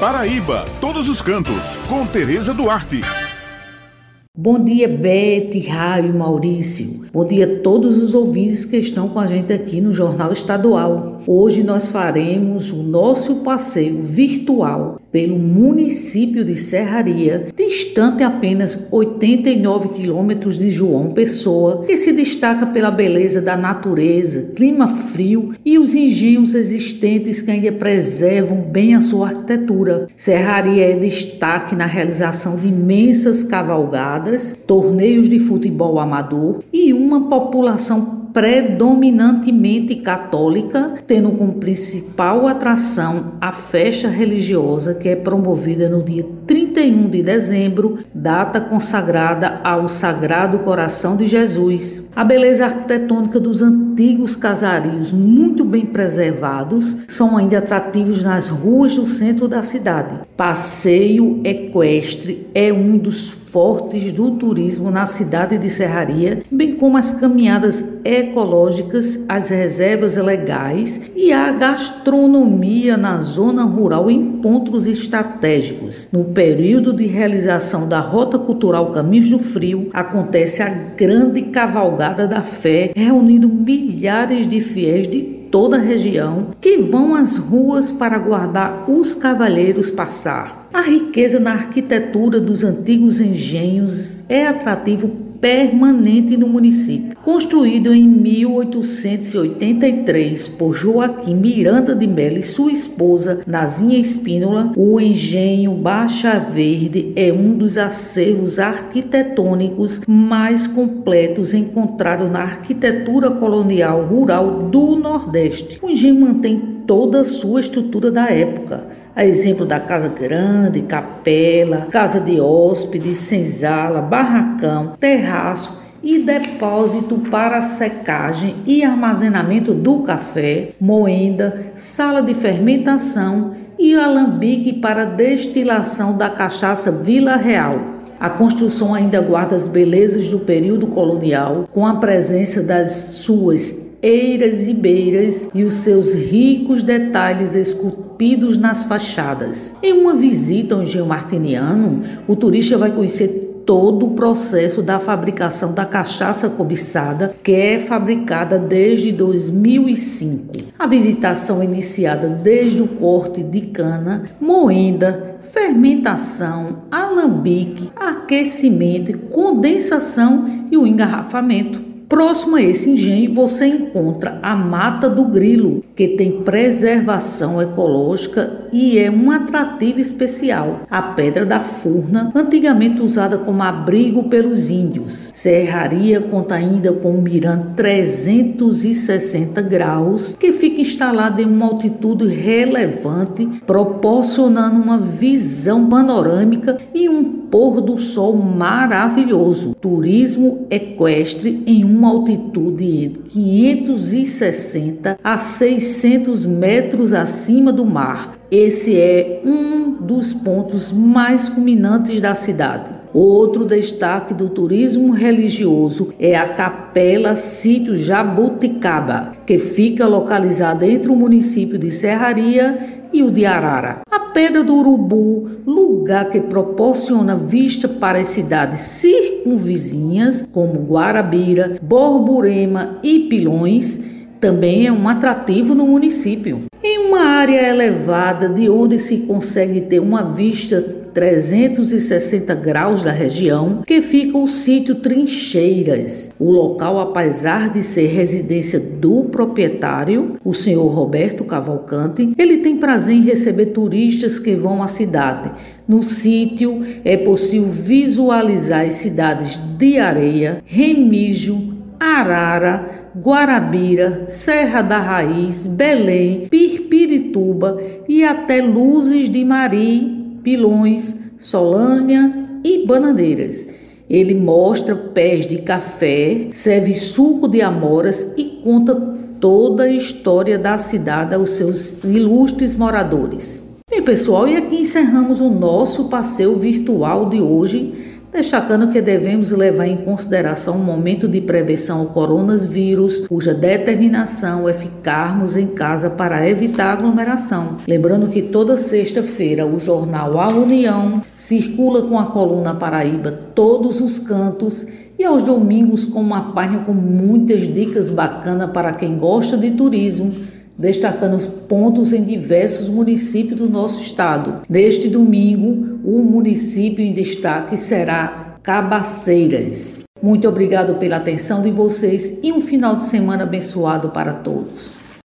Paraíba, todos os cantos, com Tereza Duarte. Bom dia, Bete, Raio Maurício. Bom dia a todos os ouvintes que estão com a gente aqui no Jornal Estadual. Hoje nós faremos o nosso passeio virtual pelo município de Serraria, distante apenas 89 quilômetros de João Pessoa, que se destaca pela beleza da natureza, clima frio e os engenhos existentes que ainda preservam bem a sua arquitetura. Serraria é destaque na realização de imensas cavalgadas, torneios de futebol amador e uma população predominantemente católica, tendo como principal atração a festa religiosa que é promovida no dia 31 de dezembro, data consagrada ao Sagrado Coração de Jesus. A beleza arquitetônica dos antigos casarios, muito bem preservados, são ainda atrativos nas ruas do centro da cidade. Passeio equestre é um dos fortes do turismo na cidade de Serraria, bem como as caminhadas ecológicas, as reservas legais e a gastronomia na zona rural em pontos estratégicos. No período de realização da Rota Cultural Caminhos do Frio, acontece a grande cavalgada da fé, reunindo milhares de fiéis de toda a região que vão às ruas para aguardar os cavalheiros passar. A riqueza na arquitetura dos antigos engenhos é atrativo permanente no município. Construído em 1883 por Joaquim Miranda de Mello e sua esposa Nazinha Espínola, o engenho Baixa Verde é um dos acervos arquitetônicos mais completos encontrados na arquitetura colonial rural do Nordeste. O engenho mantém toda a sua estrutura da época a exemplo da casa grande, capela, casa de hóspedes, senzala, barracão, terraço e depósito para secagem e armazenamento do café, moenda, sala de fermentação e alambique para destilação da cachaça Vila Real. A construção ainda guarda as belezas do período colonial, com a presença das suas eiras e beiras e os seus ricos detalhes esculpidos nas fachadas. Em uma visita ao engenho martiniano, o turista vai conhecer todo o processo da fabricação da cachaça cobiçada, que é fabricada desde 2005. A visitação é iniciada desde o corte de cana, moenda, fermentação, alambique, aquecimento, condensação e o engarrafamento. Próximo a esse engenho você encontra a Mata do Grilo, que tem preservação ecológica e é um atrativo especial. A Pedra da Furna, antigamente usada como abrigo pelos índios. Serraria conta ainda com um mirante 360 graus, que fica instalado em uma altitude relevante, proporcionando uma visão panorâmica e um pôr do sol maravilhoso. Turismo equestre em uma altitude de 560 a 600 metros acima do mar. Esse é um dos pontos mais culminantes da cidade. Outro destaque do turismo religioso é a Capela Sítio Jabuticaba, que fica localizada entre o município de Serraria e o de Arara. A Pedra do Urubu, lugar que proporciona vista para as cidades circunvizinhas, como Guarabira, Borborema e Pilões, também é um atrativo no município. Área elevada de onde se consegue ter uma vista 360 graus da região, que fica o sítio Trincheiras. O local, apesar de ser residência do proprietário, o senhor Roberto Cavalcante, ele tem prazer em receber turistas que vão à cidade. No sítio é possível visualizar as cidades de Areia, Remígio, Arara, Guarabira, Serra da Raiz, Belém, Pirpirituba e até Luzes de Mari pilões, solânia e bananeiras. Ele mostra pés de café, serve suco de amoras e conta toda a história da cidade aos seus ilustres moradores. Bem, pessoal, e aqui encerramos o nosso passeio virtual de hoje destacando que devemos levar em consideração o momento de prevenção ao coronavírus, cuja determinação é ficarmos em casa para evitar aglomeração. Lembrando que toda sexta-feira o jornal A União circula com a coluna Paraíba todos os cantos e aos domingos com uma página com muitas dicas bacanas para quem gosta de turismo destacando os pontos em diversos municípios do nosso estado. Neste domingo, o município em destaque será Cabaceiras. Muito obrigado pela atenção de vocês e um final de semana abençoado para todos.